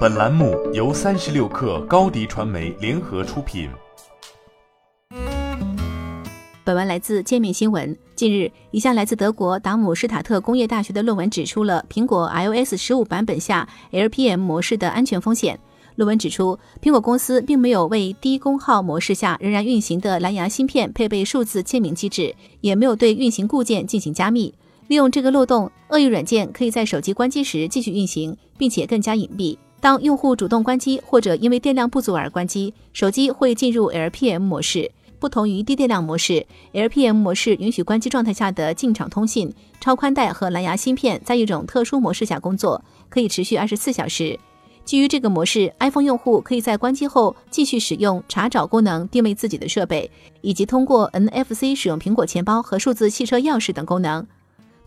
本栏目由三十六氪高低传媒联合出品。本文来自界面新闻。近日，一项来自德国达姆施塔特工业大学的论文指出了苹果 iOS 十五版本下 LPM 模式的安全风险。论文指出，苹果公司并没有为低功耗模式下仍然运行的蓝牙芯片配备数字签名机制，也没有对运行固件进行加密。利用这个漏洞，恶意软件可以在手机关机时继续运行，并且更加隐蔽。当用户主动关机或者因为电量不足而关机，手机会进入 LPM 模式。不同于低电量模式，LPM 模式允许关机状态下的进场通信、超宽带和蓝牙芯片在一种特殊模式下工作，可以持续二十四小时。基于这个模式，iPhone 用户可以在关机后继续使用查找功能定位自己的设备，以及通过 NFC 使用苹果钱包和数字汽车钥匙等功能。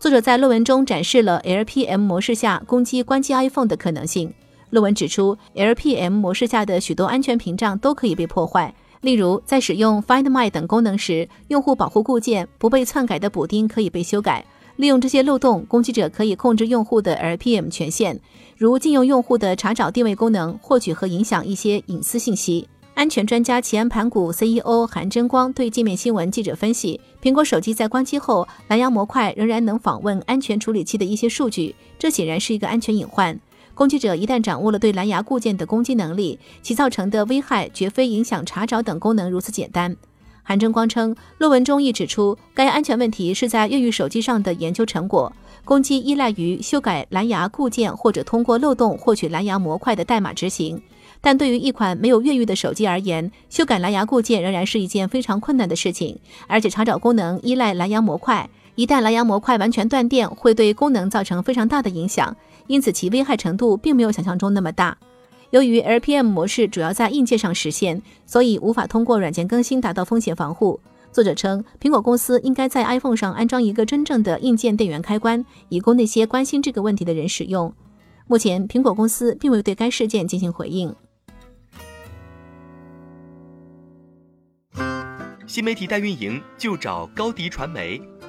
作者在论文中展示了 LPM 模式下攻击关机 iPhone 的可能性。论文指出，LPM 模式下的许多安全屏障都可以被破坏。例如，在使用 Find My 等功能时，用户保护固件不被篡改的补丁可以被修改。利用这些漏洞，攻击者可以控制用户的 LPM 权限，如禁用用户的查找定位功能，获取和影响一些隐私信息。安全专家前盘古 CEO 韩真光对界面新闻记者分析：苹果手机在关机后，蓝牙模块仍然能访问安全处理器的一些数据，这显然是一个安全隐患。攻击者一旦掌握了对蓝牙固件的攻击能力，其造成的危害绝非影响查找等功能如此简单。韩正光称，论文中亦指出，该安全问题是在越狱手机上的研究成果，攻击依赖于修改蓝牙固件或者通过漏洞获取蓝牙模块的代码执行。但对于一款没有越狱的手机而言，修改蓝牙固件仍然是一件非常困难的事情，而且查找功能依赖蓝牙模块。一旦蓝牙模块完全断电，会对功能造成非常大的影响，因此其危害程度并没有想象中那么大。由于 LPM 模式主要在硬件上实现，所以无法通过软件更新达到风险防护。作者称，苹果公司应该在 iPhone 上安装一个真正的硬件电源开关，以供那些关心这个问题的人使用。目前，苹果公司并未对该事件进行回应。新媒体代运营就找高迪传媒。